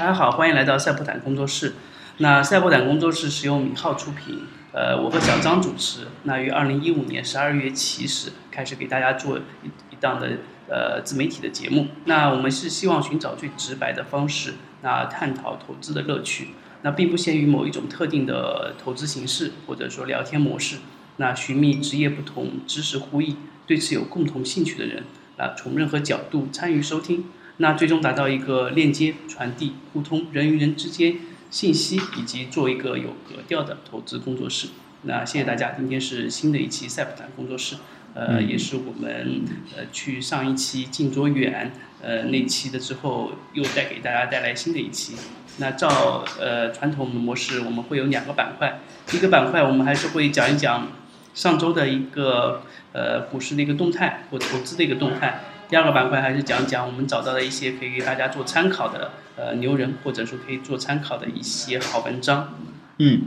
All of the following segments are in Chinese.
大家好，欢迎来到赛博坦工作室。那赛博坦工作室是由米浩出品，呃，我和小张主持。那于二零一五年十二月起始开始给大家做一一档的呃自媒体的节目。那我们是希望寻找最直白的方式，那探讨投资的乐趣。那并不限于某一种特定的投资形式，或者说聊天模式。那寻觅职业不同、知识互异、对此有共同兴趣的人，啊，从任何角度参与收听。那最终达到一个链接、传递、互通人与人之间信息，以及做一个有格调的投资工作室。那谢谢大家，今天是新的一期赛普坦工作室，呃，也是我们呃去上一期近卓远呃那期的之后，又带给大家带来新的一期。那照呃传统的模式，我们会有两个板块，一个板块我们还是会讲一讲上周的一个呃股市的一个动态或投资的一个动态。第二个板块还是讲讲我们找到的一些可以给大家做参考的呃牛人，或者说可以做参考的一些好文章。嗯，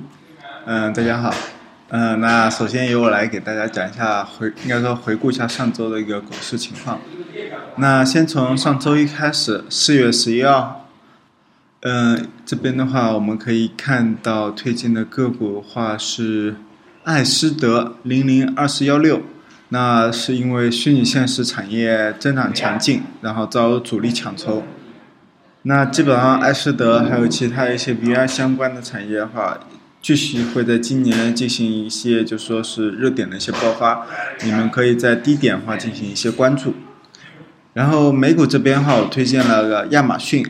嗯，大家好，嗯，那首先由我来给大家讲一下回，应该说回顾一下上周的一个股市情况。那先从上周一开始，四月十一号，嗯，这边的话我们可以看到推荐的个股的话是爱思德零零二四幺六。那是因为虚拟现实产业增长强劲，然后遭主力抢筹。那基本上爱思德还有其他一些 VR 相关的产业的话，继续会在今年进行一些就说是热点的一些爆发，你们可以在低点的话进行一些关注。然后美股这边的话，我推荐了个亚马逊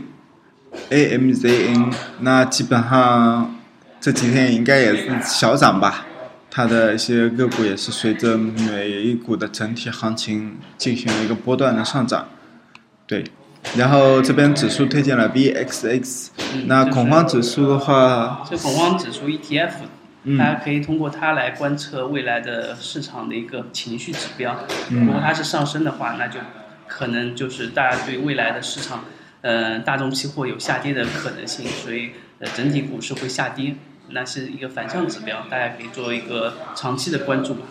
，AMZN，那基本上这几天应该也是小涨吧。它的一些个股也是随着美股的整体行情进行了一个波段的上涨，对。然后这边指数推荐了 VXX，那恐慌指数的话，这恐慌指数 ETF，大家可以通过它来观测未来的市场的一个情绪指标。如果它是上升的话，那就可能就是大家对未来的市场，呃，大众期货有下跌的可能性，所以呃，整体股市会下跌。那是一个反向指标，大家可以做一个长期的关注吧。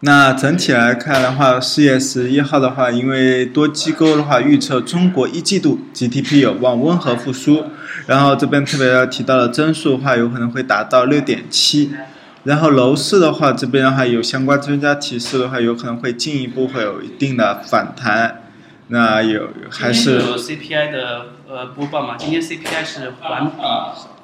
那整体来看的话，四月十一号的话，因为多机构的话预测中国一季度 GDP 有望温和复苏，然后这边特别要提到的增速的话，有可能会达到六点七。然后楼市的话，这边的话有相关专家提示的话，有可能会进一步会有一定的反弹。那有还是有 CPI 的呃播报嘛？今天 CPI 是环比。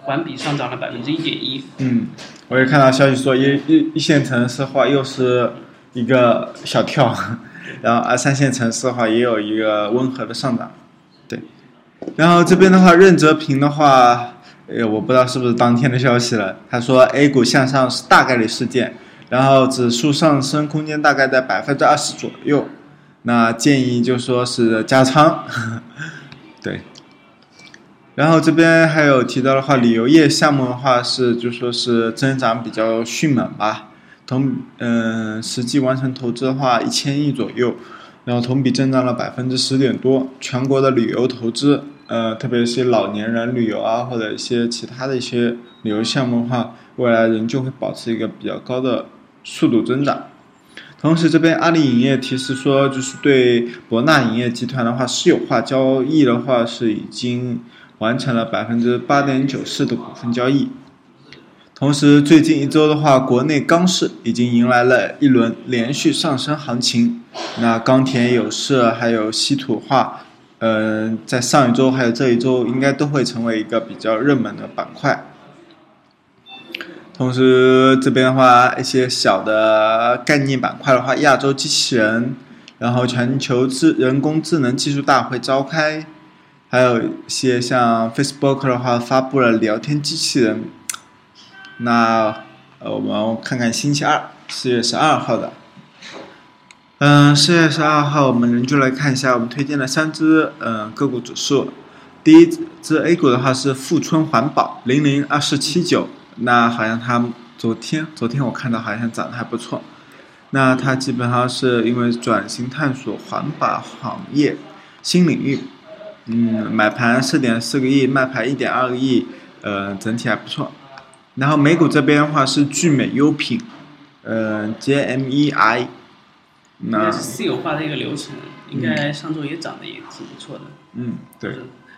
环比上涨了百分之一点一。嗯，我也看到消息说一一一线城市话又是一个小跳，然后二三线城市的话也有一个温和的上涨。对，然后这边的话，任泽平的话，呃，我不知道是不是当天的消息了。他说 A 股向上是大概率事件，然后指数上升空间大概在百分之二十左右，那建议就说是加仓。对。然后这边还有提到的话，旅游业项目的话是就说是增长比较迅猛吧，同嗯实际完成投资的话一千亿左右，然后同比增长了百分之十点多。全国的旅游投资，呃，特别是老年人旅游啊，或者一些其他的一些旅游项目的话，未来仍旧会保持一个比较高的速度增长。同时，这边阿里影业提示说，就是对博纳影业集团的话，私有化交易的话是已经。完成了百分之八点九四的股份交易，同时最近一周的话，国内钢市已经迎来了一轮连续上升行情。那钢铁、有色还有稀土化，嗯，在上一周还有这一周，应该都会成为一个比较热门的板块。同时这边的话，一些小的概念板块的话，亚洲机器人，然后全球智人工智能技术大会召开。还有一些像 Facebook 的话，发布了聊天机器人。那呃，我们看看星期二，四月十二号的。嗯，四月十二号，我们仍旧来看一下我们推荐的三只嗯个股指数。第一只 A 股的话是富春环保零零二四七九，那好像它昨天昨天我看到好像涨得还不错。那它基本上是因为转型探索环保行业新领域。嗯，买盘四点四个亿，卖盘一点二个亿，呃，整体还不错。然后美股这边的话是聚美优品，呃，JMEI。那是私有化的一个流程，应该上周也涨得也挺不错的。嗯，对。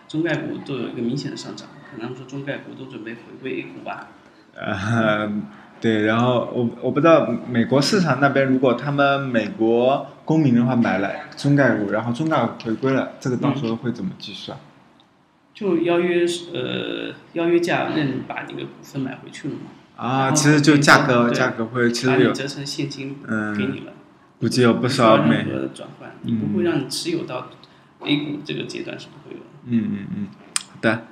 中概股都有一个明显的上涨，可能说中概股都准备回归 A 股吧。呃，对，然后我我不知道美国市场那边，如果他们美国公民的话买了中概股，然后中概股回归了，这个到时候会怎么计算？就邀约呃邀约价认把那个股份买回去了吗。啊，其实就价格价格会其实有折成现金嗯给你了，估计有不少美任何的转换，你不会让你持有到 A 股这个阶段是不会有的。嗯嗯嗯，好的。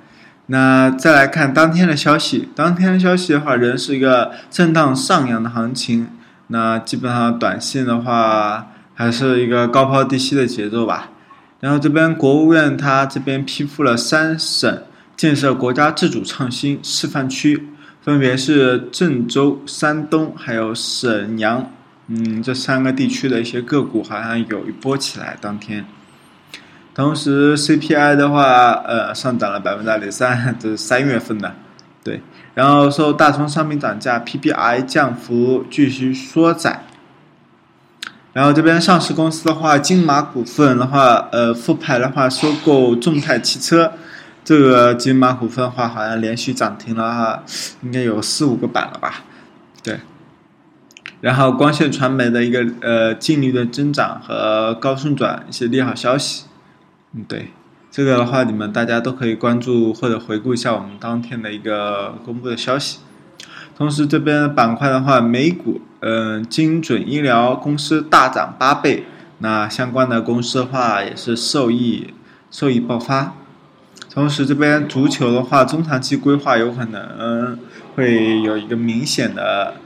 那再来看当天的消息，当天的消息的话，仍是一个震荡上扬的行情。那基本上短线的话，还是一个高抛低吸的节奏吧。然后这边国务院它这边批复了三省建设国家自主创新示范区，分别是郑州、山东还有沈阳，嗯，这三个地区的一些个股好像有一波起来，当天。同时，CPI 的话，呃，上涨了百分之二点三，这是三月份的，对。然后受大宗商品涨价，PPI 降幅继续缩窄。然后这边上市公司的话，金马股份的话，呃，复牌的话收购众泰汽车，这个金马股份的话好像连续涨停了哈，应该有四五个板了吧，对。然后光线传媒的一个呃净利润增长和高顺转一些利好消息。嗯，对，这个的话，你们大家都可以关注或者回顾一下我们当天的一个公布的消息。同时，这边板块的话，美股，嗯，精准医疗公司大涨八倍，那相关的公司的话也是受益受益爆发。同时，这边足球的话，中长期规划有可能会有一个明显的。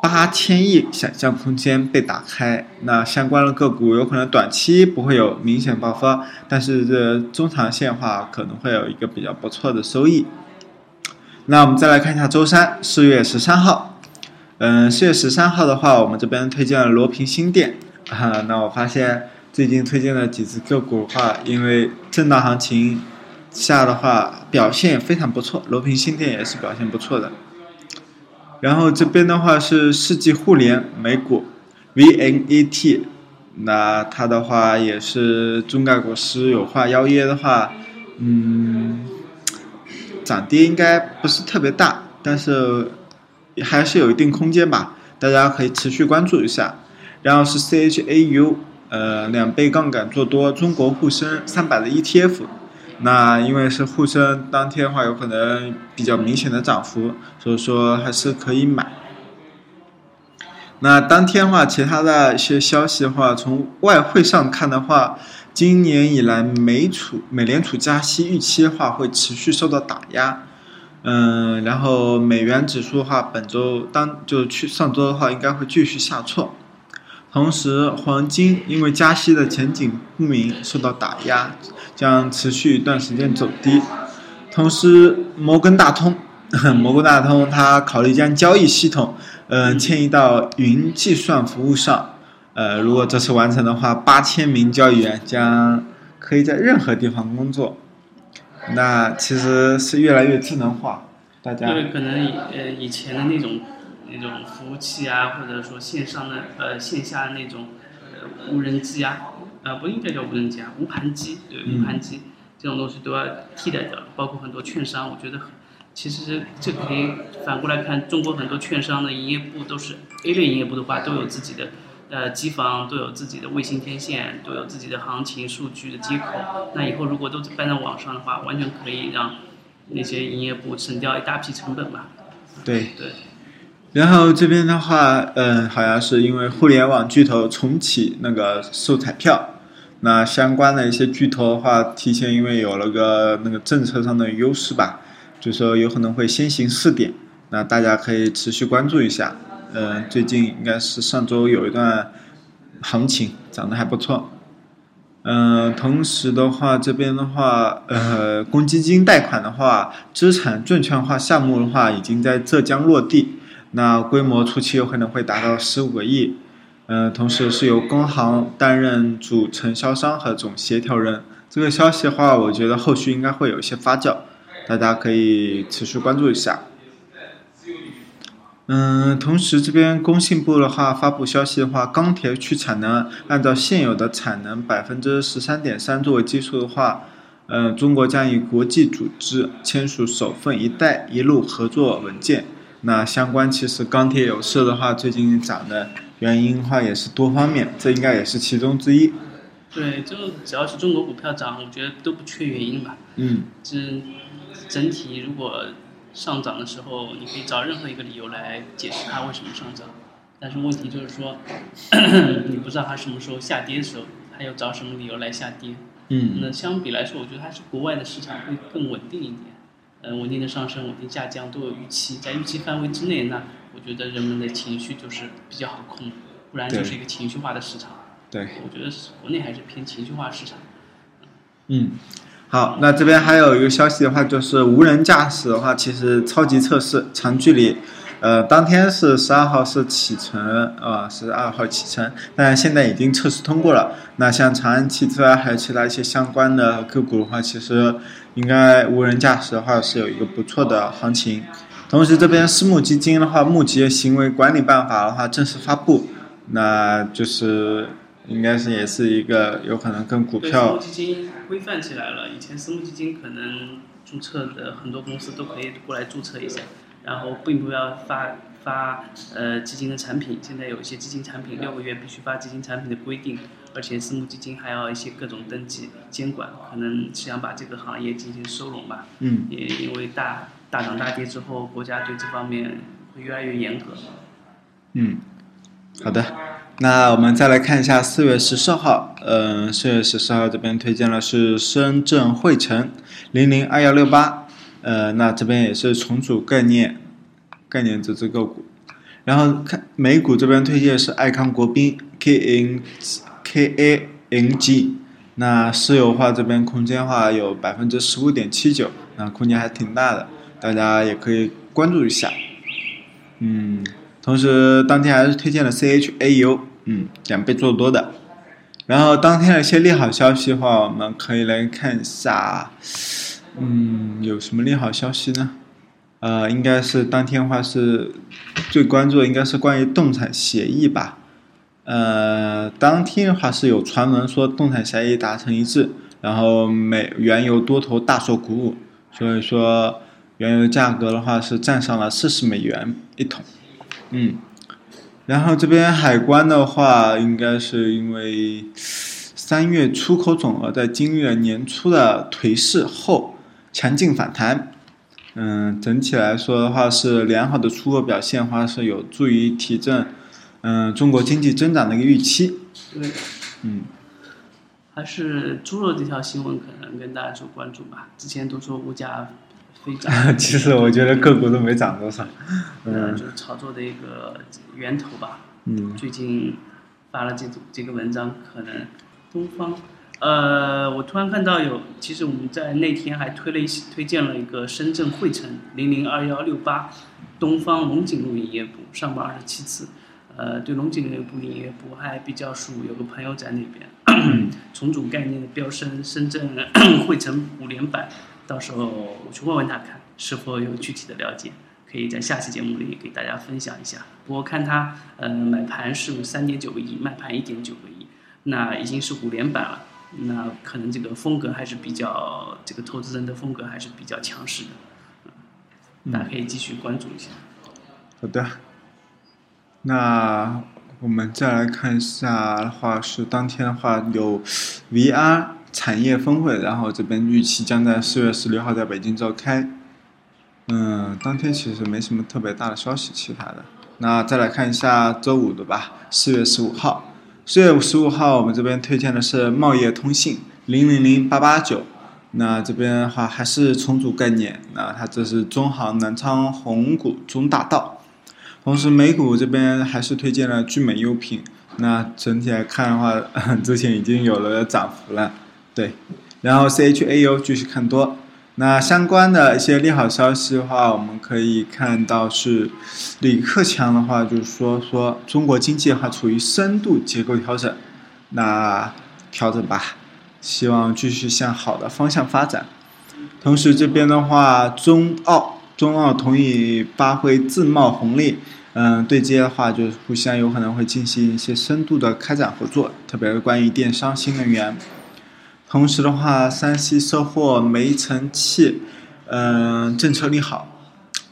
八千亿想象空间被打开，那相关的个股有可能短期不会有明显爆发，但是这中长线的话可能会有一个比较不错的收益。那我们再来看一下周三，四月十三号，嗯，四月十三号的话，我们这边推荐了罗平新店啊。那我发现最近推荐的几只个股的话，因为震荡行情下的话表现非常不错，罗平新店也是表现不错的。然后这边的话是世纪互联美股，VNET，那它的话也是中概股私有化邀约的话，嗯，涨跌应该不是特别大，但是还是有一定空间吧，大家可以持续关注一下。然后是 CHAU，呃，两倍杠杆做多中国沪深三百的 ETF。那因为是沪深当天的话，有可能比较明显的涨幅，所以说还是可以买。那当天的话，其他的一些消息的话，从外汇上看的话，今年以来美储美联储加息预期的话会持续受到打压，嗯，然后美元指数的话，本周当就去上周的话，应该会继续下挫。同时，黄金因为加息的前景不明受到打压。将持续一段时间走低，同时摩根大通，摩根大通它考虑将交易系统，嗯，迁移到云计算服务上，呃，如果这次完成的话，八千名交易员将可以在任何地方工作，那其实是越来越智能化，大家。对，可能以呃以前的那种那种服务器啊，或者说线上的呃线下的那种呃无人机啊。呃，不应该叫无人机啊，无盘机，对，无盘机这种东西都要替代掉，包括很多券商，我觉得，其实这可以反过来看，中国很多券商的营业部都是 A 类营业部的话，都有自己的呃机房，都有自己的卫星天线，都有自己的行情数据的接口。那以后如果都搬到网上的话，完全可以让那些营业部省掉一大批成本吧。对对。然后这边的话，嗯，好像是因为互联网巨头重启那个售彩票，那相关的一些巨头的话，提前因为有了个那个政策上的优势吧，就说有可能会先行试点，那大家可以持续关注一下。嗯，最近应该是上周有一段行情涨得还不错。嗯，同时的话，这边的话，呃，公积金贷款的话，资产证券化项目的话，已经在浙江落地。那规模初期有可能会达到十五个亿，嗯，同时是由工行担任主承销商和总协调人。这个消息的话，我觉得后续应该会有一些发酵，大家可以持续关注一下。嗯，同时这边工信部的话发布消息的话，钢铁去产能按照现有的产能百分之十三点三作为基数的话，呃，中国将与国际组织签署首份“一带一路”合作文件。那相关其实钢铁有色的话，最近涨的原因的话也是多方面，这应该也是其中之一。对，就只要是中国股票涨，我觉得都不缺原因吧。嗯，这整体如果上涨的时候，你可以找任何一个理由来解释它为什么上涨。但是问题就是说，你不知道它什么时候下跌的时候，它要找什么理由来下跌。嗯，那相比来说，我觉得还是国外的市场会更稳定一点。呃，稳定的上升，稳定下降都有预期，在预期范围之内，那我觉得人们的情绪就是比较好控，不然就是一个情绪化的市场。对，我觉得国内还是偏情绪化市场。嗯，好，那这边还有一个消息的话，就是无人驾驶的话，其实超级测试长距离。呃，当天是十二号是启程，啊，十二号启程，但现在已经测试通过了。那像长安汽车啊，还有其他一些相关的个股的话，其实应该无人驾驶的话是有一个不错的行情。同时，这边私募基金的话，募集行为管理办法的话正式发布，那就是应该是也是一个有可能跟股票。私募基金规范起来了，以前私募基金可能注册的很多公司都可以过来注册一下。然后并不要发发呃基金的产品，现在有一些基金产品六个月必须发基金产品的规定，而且私募基金还要一些各种登记监管，可能是想把这个行业进行收拢吧。嗯。也因为大大涨大跌之后，国家对这方面会越来越严格。嗯，好的，那我们再来看一下四月十四号，嗯，四月十四号这边推荐的是深圳汇成零零二幺六八。呃，那这边也是重组概念，概念这只个股，然后看美股这边推荐是爱康国宾 K N K A N G，那私有化这边空间化有百分之十五点七九，那空间还挺大的，大家也可以关注一下。嗯，同时当天还是推荐了 C H A U，嗯，两倍做多的。然后当天的一些利好消息的话，我们可以来看一下。嗯，有什么利好消息呢？呃，应该是当天话是最关注的，应该是关于动产协议吧。呃，当天的话是有传闻说动产协议达成一致，然后美原油多头大受鼓舞，所以说原油价格的话是站上了四十美元一桶。嗯，然后这边海关的话，应该是因为三月出口总额在经历了年初的颓势后。强劲反弹，嗯，整体来说的话是良好的出货表现的，话是有助于提振，嗯，中国经济增长的一个预期。对，嗯，还是猪肉这条新闻可能跟大家做关注吧。之前都说物价飞涨，其实我觉得个股都没涨多少，嗯，就是炒作的一个源头吧。嗯，最近发了这这个文章，可能东方。呃，我突然看到有，其实我们在那天还推了一推荐了一个深圳汇成零零二幺六八，东方龙井路营业部上榜二十七次，呃，对龙井营业部营业部还比较熟，有个朋友在那边，重组概念的飙升，深圳 汇成五连板，到时候我去问问他看是否有具体的了解，可以在下期节目里给大家分享一下。不过看他，呃，买盘是三点九个亿，卖盘一点九个亿，那已经是五连板了。那可能这个风格还是比较，这个投资人的风格还是比较强势的，大家可以继续关注一下。好的，那我们再来看一下的话，是当天的话有 VR 产业峰会，然后这边预期将在四月十六号在北京召开。嗯，当天其实没什么特别大的消息，其他的。那再来看一下周五的吧，四月十五号。四月十五号，我们这边推荐的是茂业通信零零零八八九。那这边的话还是重组概念，那它这是中航南昌红谷中大道。同时美股这边还是推荐了聚美优品。那整体来看的话，之前已经有了涨幅了，对。然后 C H A U 继续看多。那相关的一些利好消息的话，我们可以看到是李克强的话，就是说说中国经济的话处于深度结构调整，那调整吧，希望继续向好的方向发展。同时这边的话，中澳中澳同意发挥自贸红利，嗯，对接的话就是互相有可能会进行一些深度的开展合作，特别是关于电商、新能源。同时的话，山西收获煤层气，嗯、政策利好。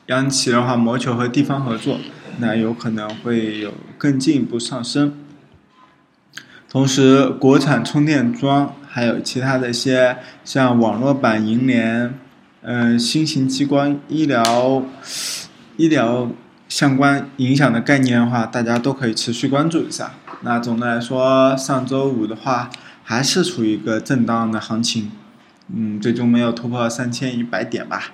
央企的话，谋求和地方合作，那有可能会有更进一步上升。同时，国产充电桩还有其他的一些像网络版银联，嗯、新型激光医疗、医疗相关影响的概念的话，大家都可以持续关注一下。那总的来说，上周五的话还是处于一个震荡的行情，嗯，最终没有突破三千一百点吧。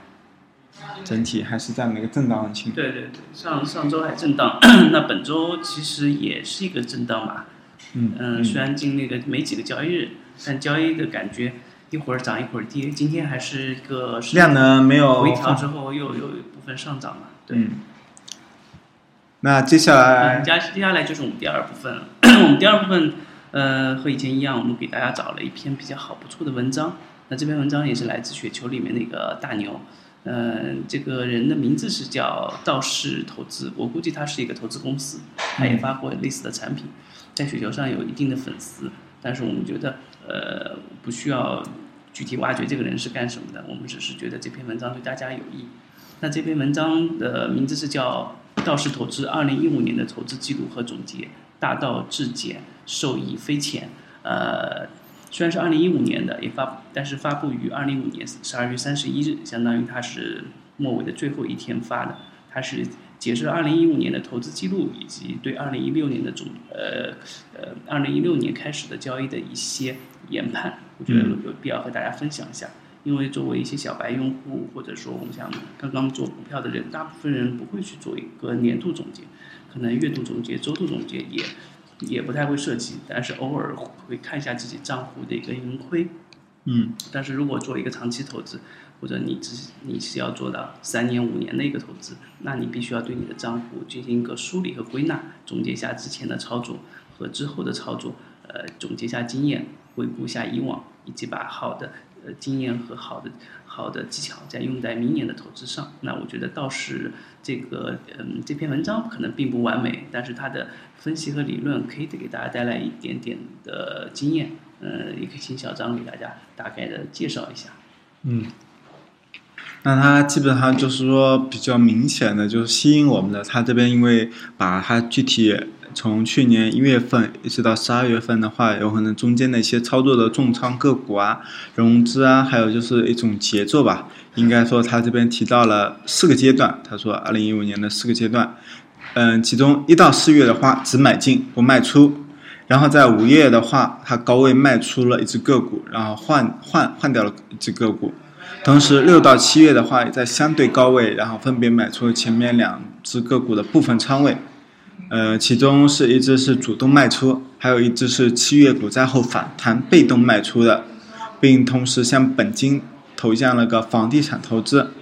整体还是这样的一个震荡行情。对对对，上上周还震荡，那本周其实也是一个震荡吧。嗯嗯，虽然经历了没几个交易日，但交易的感觉一会儿涨一会儿跌。今天还是一个是量能没有回调之后又有一部分上涨嘛。对。嗯。那接下来接下来就是我们第二部分了。我们第二部分，呃，和以前一样，我们给大家找了一篇比较好不错的文章。那这篇文章也是来自雪球里面的一个大牛，嗯、这个人的名字是叫道士投资，我估计他是一个投资公司，他也发过类似的产品，在雪球上有一定的粉丝。但是我们觉得，呃，不需要具体挖掘这个人是干什么的，我们只是觉得这篇文章对大家有益。那这篇文章的名字是叫《道士投资二零一五年的投资记录和总结》，大道至简，受益匪浅。呃，虽然是二零一五年的，也发，但是发布于二零一五年十二月三十一日，相当于它是末尾的最后一天发的。它是解释了二零一五年的投资记录，以及对二零一六年的总呃呃二零一六年开始的交易的一些研判，我觉得有有必要和大家分享一下。因为作为一些小白用户，或者说我们像刚刚做股票的人，大部分人不会去做一个年度总结，可能月度总结、周度总结也也不太会涉及，但是偶尔会看一下自己账户的一个盈亏。嗯但是如果做一个长期投资，或者你只你是要做到三年五年的一个投资，那你必须要对你的账户进行一个梳理和归纳，总结一下之前的操作和之后的操作，呃，总结一下经验，回顾一下以往，以及把好的呃经验和好的好的技巧在用在明年的投资上。那我觉得倒是这个嗯这篇文章可能并不完美，但是它的分析和理论可以给大家带来一点点的经验。呃，也可以请小张给大家大概的介绍一下。嗯。那它基本上就是说比较明显的就是吸引我们的，它这边因为把它具体从去年一月份一直到十二月份的话，有可能中间的一些操作的重仓个股啊、融资啊，还有就是一种节奏吧。应该说它这边提到了四个阶段，他说二零一五年的四个阶段，嗯，其中一到四月的话只买进不卖出，然后在五月的话，它高位卖出了一只个股，然后换换换掉了一只个股。同时，六到七月的话，也在相对高位，然后分别买出了前面两只个股的部分仓位，呃，其中是一只是主动卖出，还有一只是七月股灾后反弹被动卖出的，并同时向本金投向了个房地产投资。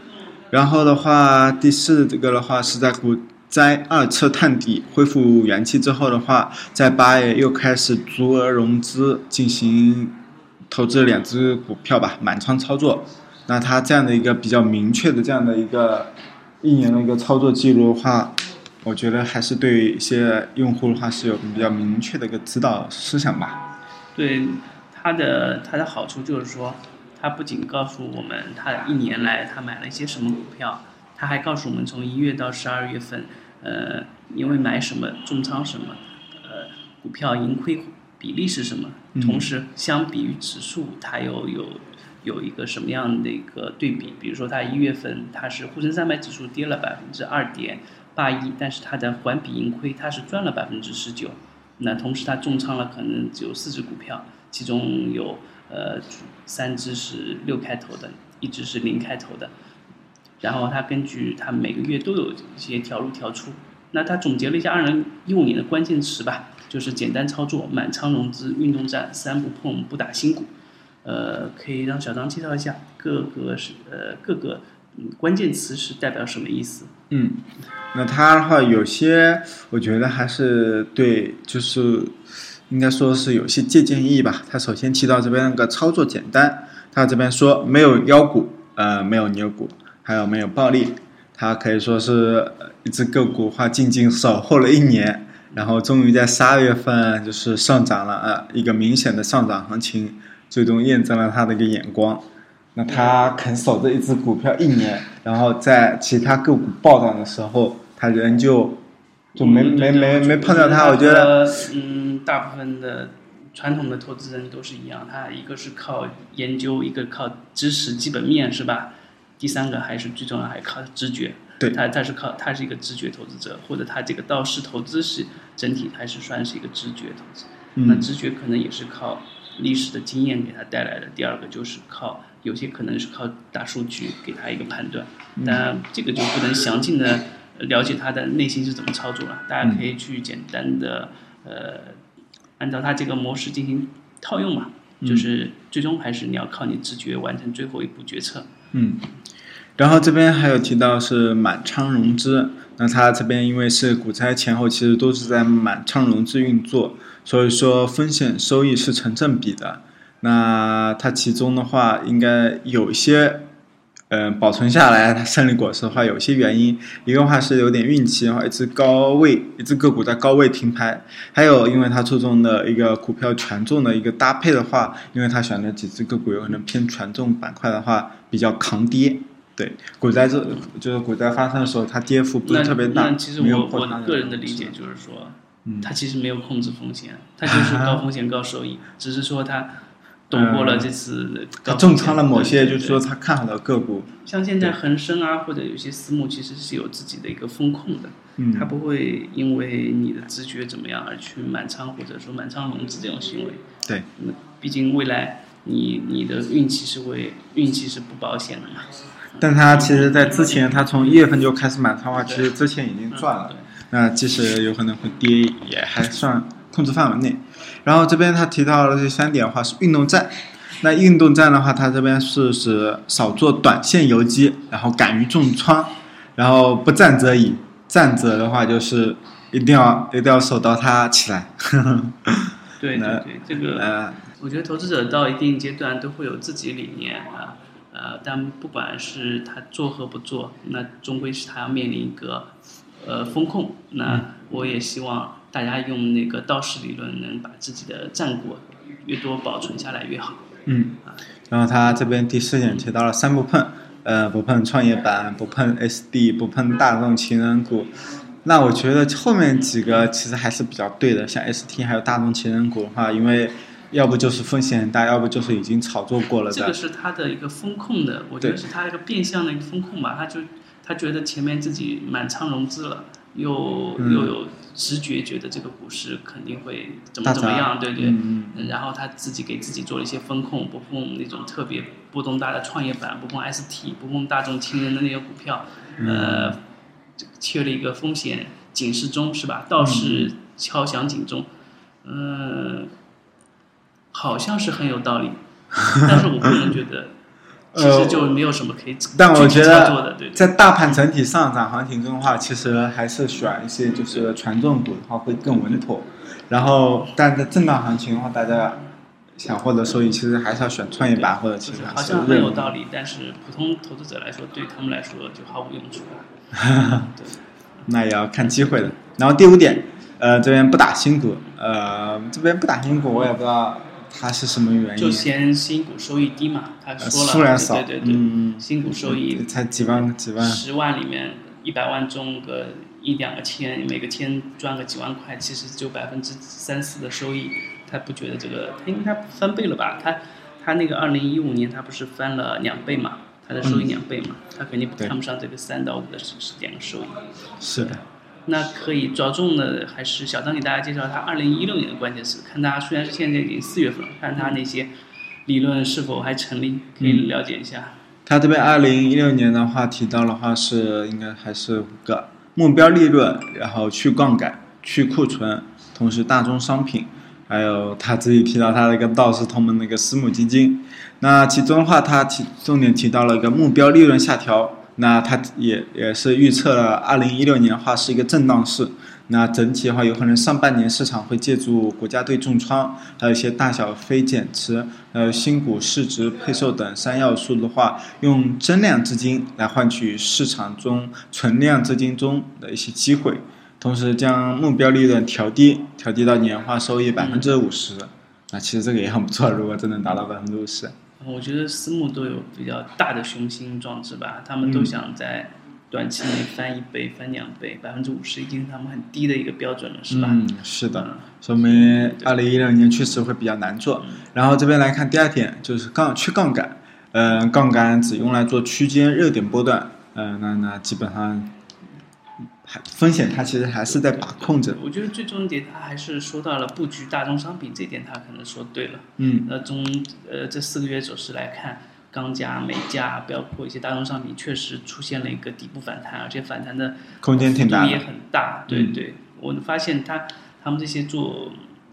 然后的话，第四这个的话是在股灾二次探底恢复元气之后的话，在八月又开始足额融资进行投资两只股票吧，满仓操作。那它这样的一个比较明确的这样的一个一年的一个操作记录的话，我觉得还是对一些用户的话是有比较明确的一个指导思想吧。对它的它的好处就是说，它不仅告诉我们它一年来他买了一些什么股票，他还告诉我们从一月到十二月份，呃，因为买什么重仓什么，呃，股票盈亏比例是什么，嗯同时相比于指数，它又有有一个什么样的一个对比？比如说它一月份它是沪深三百指数跌了百分之二点八一，但是它的环比盈亏它是赚了百分之十九。那同时它重仓了可能只有四只股票，其中有呃三只是六开头的，一只是零开头的。然后它根据它每个月都有一些调入调出，那它总结了一下二零一五年的关键词吧，就是简单操作、满仓融资、运动战、三不碰、不打新股。呃，可以让小张介绍一下各个是呃各个关键词是代表什么意思？嗯，那它的话有些我觉得还是对，就是应该说是有些借鉴意义吧。它首先提到这边那个操作简单，它这边说没有妖股，呃，没有牛股，还有没有暴利，它可以说是一只个股的话静静守候了一年，然后终于在十二月份就是上涨了，呃，一个明显的上涨行情。最终验证了他的一个眼光。那他肯守着一只股票一年，然后在其他个股暴涨的时候，他人就就没嗯没对没没碰到他。我觉觉得，嗯，大部分的传统的投资人都是一样，他一个是靠研究，一个靠知识基本面，是吧？第三个还是最重要，还靠直觉。对他他是靠他是一个直觉投资者，或者他这个道氏投资是整体还是算是一个直觉投资。那嗯直觉可能也是靠历史的经验给他带来的。第二个就是靠有些可能是靠大数据给他一个判断，当然这个就不能详尽的了解他的内心是怎么操作了。大家可以去简单的呃按照他这个模式进行套用嘛，就是最终还是你要靠你直觉完成最后一步决策。嗯，然后这边还有提到是满仓融资，那他这边因为是股灾前后，其实都是在满仓融资运作，所以说风险收益是成正比的。那它其中的话，应该有一些，嗯、保存下来它胜利果实的话，有些原因，一个话是有点运气，然后一只高位，一只个股在高位停牌，还有因为它注重的一个股票权重的一个搭配的话，因为它选的几只个股有可能偏权重板块的话，比较抗跌。对，股灾这就是股灾发生的时候，它跌幅不是特别大，那其实我我个人的理解就是说，嗯。它其实没有控制风险，他就是高风险高收益，只是说他躲过了这次重仓了某些就是说他看好的个股，像现在恒生啊，或者有些私募其实是有自己的一个风控的，嗯。它不会因为你的直觉怎么样而去满仓或者说满仓融资这种行为。对，那毕竟未来你你的运气是会运气是不保险的嘛。但他其实在之前，他从一月份就开始满仓的话，其实之前已经赚了。嗯。那即使有可能会跌，也还算控制范围内。然后这边他提到了这三点的话是运动战。那运动战的话，它这边是指少做短线游击，然后敢于重仓，然后不战则已，战则的话就是一定要一定要守到它起来。对对那对，这个呃，我觉得投资者到一定阶段都会有自己理念啊，呃，但不管是他做和不做，那终归是他要面临一个呃风控。那我也希望大家用那个道氏理论，能把自己的战果越多保存下来越好。嗯，然后他这边第四点提到了三不碰，呃，不碰创业板，不碰 SD，不碰大众情人股。那我觉得后面几个其实还是比较对的，像 ST 还有大众情人股的话，因为要不就是风险很大，要不就是已经炒作过了的。这个是他的一个风控的，我觉得是他一个变相的一个风控吧。他就他觉得前面自己满仓融资了，又、嗯又有直觉觉得这个股市肯定会怎么怎么样，对对。然后他自己给自己做了一些风控，不碰那种特别波动大的创业板，不碰 ST，不碰大众情人的那些股票，嗯呃，这个切了一个风险警示钟是吧？道是敲响警钟，嗯、好像是很有道理，但是我个人觉得，其实就没有什么可以呃但我觉具体操作的，对在大盘整体上涨行情中的话，其实还是选一些就是权重股的话会更稳妥。然后，但在震荡行情的话，大家想获得收益，其实还是要选创业板或者其他好像很有道理，但是普通投资者来说，对他们来说就毫无用处了。对。那也要看机会的。然后第五点，呃，这边不打新股，呃，这边不打新股，我也不知道它是什么原因就。嫌新股收益低嘛，他说了，对对对新股收益才几万几万，十万里面一百万中个一两个千，每个千赚个几万块，其实只有百分之三四的收益，他不觉得这个，他因为他翻倍了吧？他他那个二零一五年他不是翻了两倍嘛？他的收益两倍嘛，他肯定不看不上这个三到五的是是两个收益。是的，那可以着重的还是小张给大家介绍他二零一六年的关键词，看他虽然是现在已经四月份了，看他那些理论是否还成立，可以了解一下。他这边二零一六年的话提到的话是应该还是五个目标利润，然后去杠杆、去库存，同时大宗商品，还有他自己提到他的一个道氏同盟的一个私募基金。那其中的话，他提重点提到了一个目标利润下调，那他也也是预测了二零一六年的话是一个震荡市。那整体的话，有可能上半年市场会借助国家队重仓，还有一些大小非减持，还有新股市值配售等三要素的话，用增量资金来换取市场中存量资金中的一些机会，同时将目标利润调低，调低到年化收益百分之五十。那其实这个也很不错，如果真能达到百分之五十。我觉得私募都有比较大的雄心壮志吧，他们都想在短期内翻一倍、翻两倍，百分之五十已经是他们很低的一个标准了，是吧？嗯，是的，说明二零一六年确实会比较难做。然后这边来看第二点，就是杠去杠杆，嗯，杠杆只用来做区间热点波段，嗯，那那基本上。风险它其实还是在把控着。我觉得最终点，他还是说到了布局大宗商品这点，他可能说对了。嗯。那从呃这四个月走势来看，钢价、煤价，包括一些大宗商品，确实出现了一个底部反弹，而且反弹的空间挺大，也很大。对对，我发现他他们这些做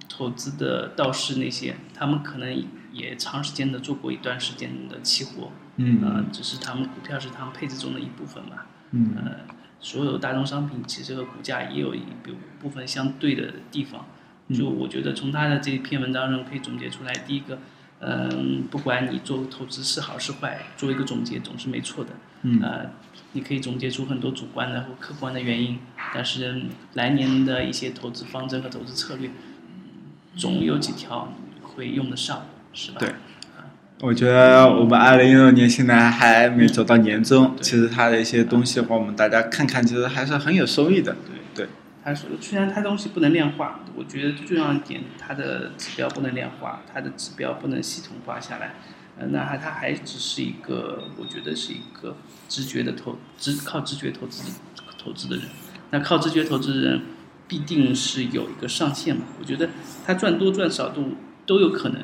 投资的道士那些，他们可能也长时间的做过一段时间的期货。嗯。呃，只是他们股票是他们配置中的一部分嘛。嗯。呃。所有大宗商品其实和股价也有一部部分相对的地方，就我觉得从他的这篇文章中可以总结出来，第一个，嗯，不管你做投资是好是坏，做一个总结总是没错的，呃，你可以总结出很多主观的或客观的原因，但是来年的一些投资方针和投资策略，总有几条会用得上，是吧？对。我觉得我们二零一六年现在还没走到年终，其实它的一些东西的话，我们大家看看，其实还是很有收益的。对对，它说虽然它东西不能量化，我觉得最重要一点，它的指标不能量化，它的指标不能系统化下来，呃，那它它还只是一个，我觉得是一个直觉的投，直靠直觉投资投资的人，那靠直觉投资的人必定是有一个上限嘛？我觉得他赚多赚少都都有可能。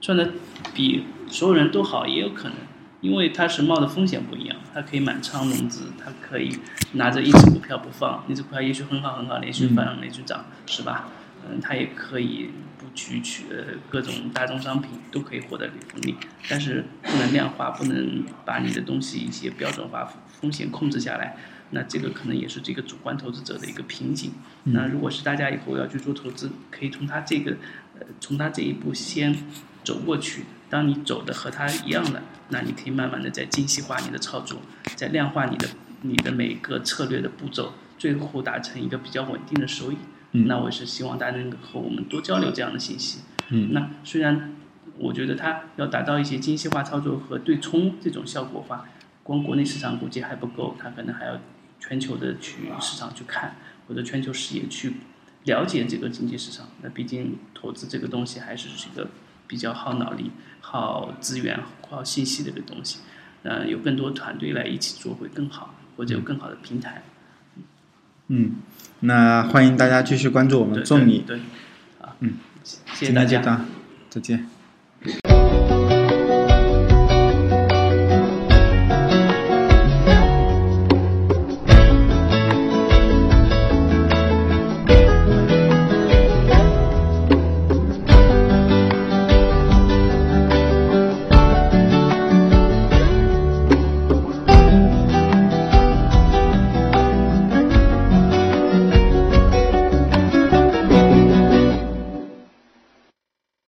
赚的比所有人都好也有可能，因为他是冒的风险不一样，他可以满仓融资，他可以拿着一只股票不放，那只股票也许很好很好，连续翻连续涨，是吧？嗯，他也可以布局去呃各种大宗商品都可以获得利利，但是不能量化，不能把你的东西一些标准化风险控制下来，那这个可能也是这个主观投资者的一个瓶颈。那如果是大家以后要去做投资，可以从他这个呃从他这一步先。走过去，当你走的和它一样的，那你可以慢慢的在精细化你的操作，在量化你的你的每个策略的步骤，最后达成一个比较稳定的收益。嗯那我是希望大家能够和我们多交流这样的信息。嗯，那虽然我觉得它要达到一些精细化操作和对冲这种效果化，光国内市场估计还不够，它可能还要全球的去市场去看，或者全球视野去了解这个经济市场。那毕竟投资这个东西还是一个。比较耗脑力、耗资源、耗信息的一个东西，呃，有更多团队来一起做会更好，或者有更好的平台。嗯，那欢迎大家继续关注我们众里。对，啊嗯，谢谢大家，再见。